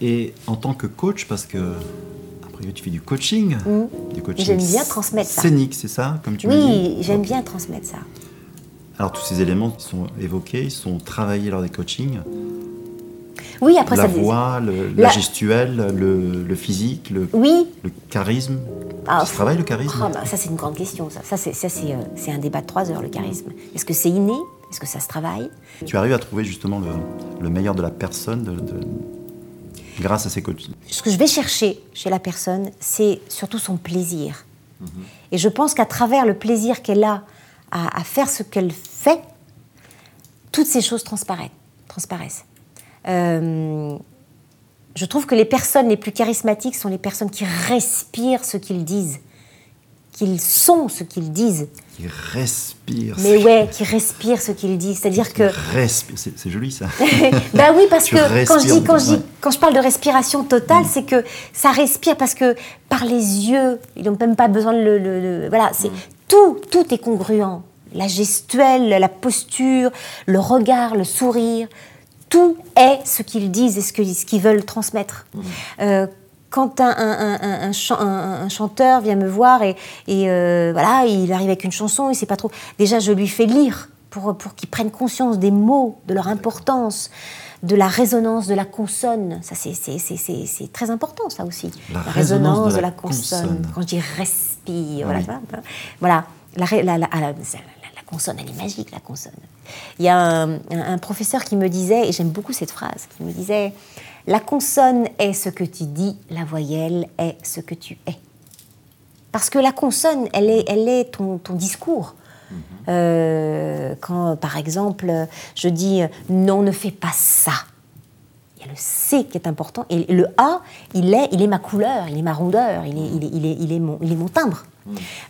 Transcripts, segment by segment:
Et en tant que coach, parce que après tu fais du coaching, du coaching J'aime bien transmettre ça. scénique, c'est ça, comme tu Oui, j'aime bien transmettre ça. Alors tous ces éléments qui sont évoqués, ils sont travaillés lors des coachings? Oui, après la ça. voix, le, La- la gestuelle, le, le physique, le, Oui. le charisme? Ah, travaille le charisme? Ah, bah, ça, c'est une grande question. Ça, ça c'est euh, c'est un débat de trois heures, le charisme. Est-ce que c'est inné? Est-ce que ça se travaille? Tu arrives à trouver justement le, le meilleur de la personne de- de- grâce à ces coachings. Ce que je vais chercher chez la personne, c'est surtout son plaisir. Et je pense qu'à travers le plaisir qu'elle a à, à faire ce qu'elle fait, toutes ces choses transparaissent. transparaissent. Euh, je trouve que les personnes les plus charismatiques sont les personnes qui respirent ce qu'ils disent, qu'ils sont ce qu'ils disent, Qui respire. mais ouais, qui respirent ce qu'ils disent. C'est-à-dire que Respire. C'est joli ça. bah oui, parce Tu que quand je, dis, quand, je dis- quand je parle de respiration totale, c'est que ça respire parce que par les yeux, ils n'ont même pas besoin de le. le- le- voilà, c'est tout, tout est congruent. La gestuelle, la posture, le regard, le sourire, tout est ce qu'ils disent et ce qu'ils veulent transmettre. Euh, quand un, un- un- un- un chan- un- un chanteur vient me voir et, et, euh, voilà, il arrive avec une chanson, il sait pas trop. Déjà, je lui fais lire pour, pour qu'il prenne conscience des mots, de leur importance, de la résonance de la consonne. Ça, c'est- très important, ça aussi. La résonance de la consonne. Quand je dis respire, voilà, Oui. voilà, voilà. La, consonne, elle est magique, la consonne. Il y a un professeur qui me disait, et j'aime beaucoup cette phrase, qui me disait La consonne est ce que tu dis, la voyelle est ce que tu es. Parce que la consonne, elle est, elle est ton, ton discours. Euh, quand, par exemple, je dis non, ne fais pas ça. Il y a le C qui est important. Et le A, il est, il est ma couleur, il est ma rondeur, il est, il est, il est, il est, mon, il est mon timbre.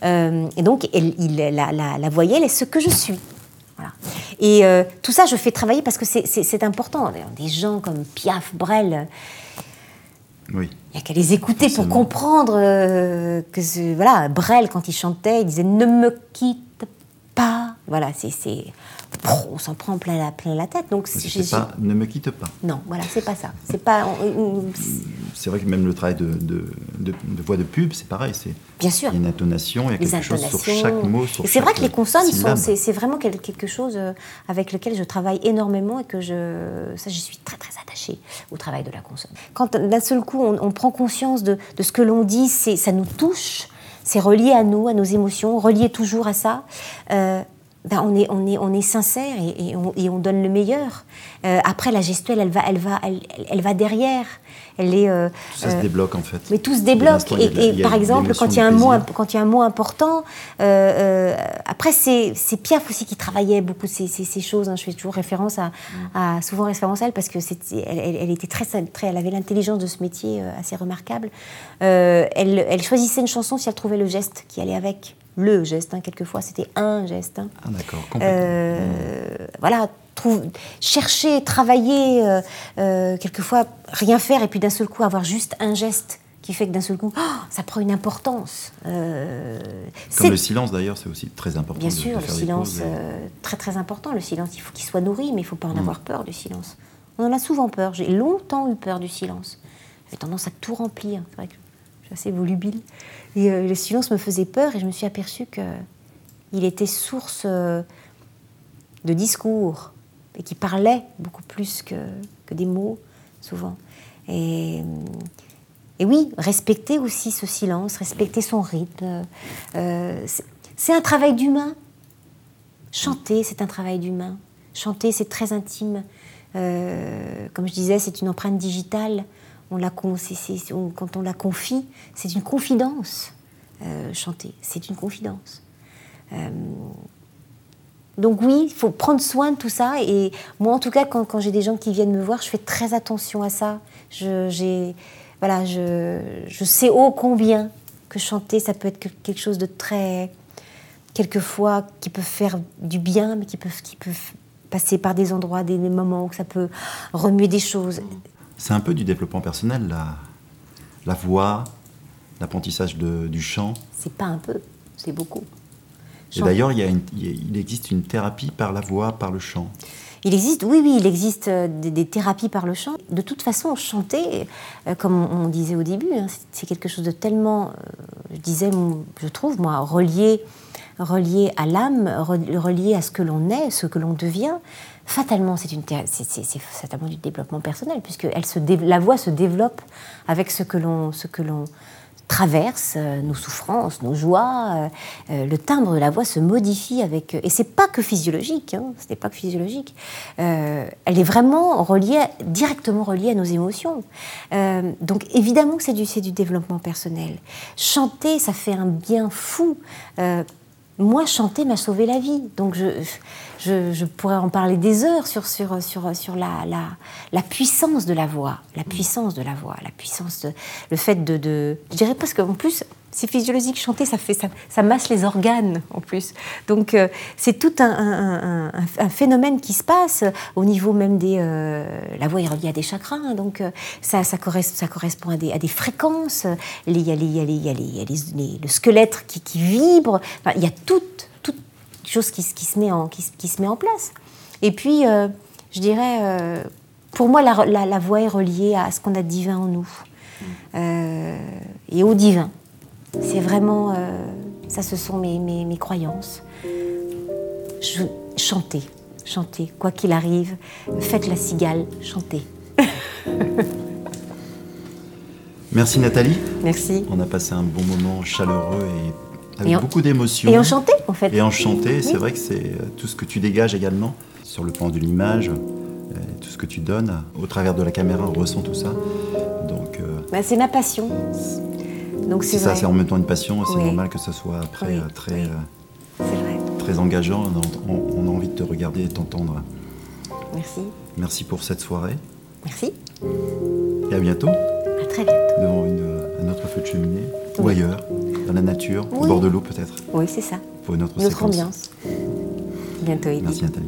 Euh, et donc, elle- il, la- la voyelle est ce que je suis. Voilà. Et euh, tout ça, je fais travailler parce que c'est- important. Des gens comme Piaf, Brel, Oui. il n'y a qu'à les écouter pour comprendre euh, que voilà, Brel quand il chantait, il disait ne me quitte. Voilà, c'est on s'en prend plein la, plein la tête. Donc pas ne me quitte pas. non, voilà, c'est pas ça. C'est pas C'est vrai que même le travail de, de, de- de voix de pub, c'est pareil. C'est Bien sûr. Il y a une intonation, il y a quelque chose sur chaque mot. Sur c'est vrai que les consonnes, sont- c'est vraiment quel- quelque chose euh, avec lequel je travaille énormément et que je, ça, je suis très très attachée au travail de la consonne. Quand d'un seul coup on, on prend conscience de, de ce que l'on dit, c'est ça nous touche, c'est relié à nous, à nos émotions, relié toujours à ça. euh, ben on est on est on est sincère et, et on, et on donne le meilleur. Euh, après la gestuelle, elle va elle va elle, va derrière. Elle est euh, ça se euh, débloque en fait. mais tout se débloque. Et, la- par exemple, quand il y a un mot, quand il y a un mot important, euh, euh, après c'est c'est Piaf aussi qui travaillait beaucoup ces, ces, ces choses. hein. Je fais toujours référence à, à- souvent référence à elle parce que c'était- elle, elle- elle était très, très, elle avait l'intelligence de ce métier assez remarquable. Euh, elle, elle choisissait une chanson si elle trouvait le geste qui allait avec. Le geste, hein, quelquefois c'était un geste. hein. Ah d'accord, complètement. Euh, voilà, trouve, chercher, travailler, euh, euh, quelquefois rien faire et puis d'un seul coup avoir juste un geste qui fait que d'un seul coup, oh, ça prend une importance. Euh, Comme le silence d'ailleurs, c'est aussi très important. Bien de- sûr, le faire silence, et- très très important. Le silence, il faut qu'il soit nourri, mais il faut pas en Mm. avoir peur du silence. On en a souvent peur. J'ai longtemps eu peur du silence. J'ai tendance à tout remplir. C'est vrai que assez volubile. Et euh, le silence me faisait peur et je me suis aperçue que il était source euh, de discours et qui parlait beaucoup plus que, que des mots, souvent. Et, et oui, respecter aussi ce silence, respecter son rythme. euh, c'est- un travail d'humain. Chanter, c'est un travail d'humain. Chanter, c'est très intime. Euh, comme je disais, c'est une empreinte digitale. On la quand on la confie, c'est une confidence. Euh, chanter, c'est une confidence. Euh, donc oui, il faut prendre soin de tout ça. Et moi, en tout cas, quand, j'ai des gens qui viennent me voir, je fais très attention à ça. Je, voilà, je, sais ô combien que chanter, ça peut être que- quelque chose de très... Quelquefois, qui peut faire du bien, mais qui peut, qui peut passer par des endroits, des moments où ça peut remuer des choses. C'est un peu du développement personnel, la, la voix, l'apprentissage du chant. C'est pas un peu, c'est beaucoup. Et d'ailleurs, il, existe une thérapie par la voix, par le chant. Il existe, oui, oui, il existe euh, des, des thérapies par le chant. De toute façon, chanter, euh, comme on, on disait au début, hein, c'est- quelque chose de tellement, euh, je disais, je trouve, moi, relié, relié à l'âme, re- relié à ce que l'on est, ce que l'on devient. Fatalement, c'est fatalement du développement personnel, puisque la voix se développe avec ce que l'on traverse, euh, nos souffrances, nos joies. euh, euh, le timbre de la voix se modifie avec. Et c'est pas que physiologique. Hein, ce n'est pas que physiologique. Elle est vraiment reliée, directement reliée à nos émotions. Donc évidemment que c'est du, c'est du développement personnel. Chanter, ça fait un bien fou. Moi, chanter m'a sauvé la vie. Donc, je, je, je pourrais en parler des heures sur, sur, sur, sur la, la, la puissance de la voix. La puissance de la voix. La puissance, de- le fait de, de. Je dirais parce qu'en plus, c'est physiologique, chanter, ça, fait, ça, ça masse les organes en plus. Donc, euh, c'est tout un, un- un- phénomène qui se passe au niveau même des. euh, la voix est reliée à des chakras, hein, donc euh, ça, ça, correspond, ça correspond à des, à des fréquences. Il y a, le squelette qui, qui vibre. Il y a toute, toute chose qui, qui, se met en, qui, qui se met en place. Et puis, je dirais, pour moi, la, la- voix est reliée à ce qu'on a de divin en nous et au divin. C'est vraiment, euh, ça, ce sont mes, mes, mes croyances. Je, chantez, chantez, quoi qu'il arrive, faites la cigale, chantez. Merci Nathalie. Merci. On a passé un bon moment chaleureux et avec Et en- beaucoup d'émotions. Et enchanté, en fait. Et enchanté, c'est vrai que c'est euh, tout ce que tu dégages également sur le plan de l'image, euh, tout ce que tu donnes. Au travers de la caméra, on ressent tout ça. Donc, euh, Bah, c'est ma passion. Donc c'est ça, c'est en même temps une passion. C'est Oui. normal que ça soit après Oui, euh, très, oui. euh, vrai. très engageant. On a, on- on a envie de te regarder et de t'entendre. Merci. Merci pour cette soirée. Merci. Et à bientôt À très bientôt. devant une, un autre feu de cheminée ou ailleurs, dans la nature, au bord de l'eau peut-être, Oui, c'est ça. pour une autre Notre séquence. ambiance. Bientôt, Edith. Merci Nathalie.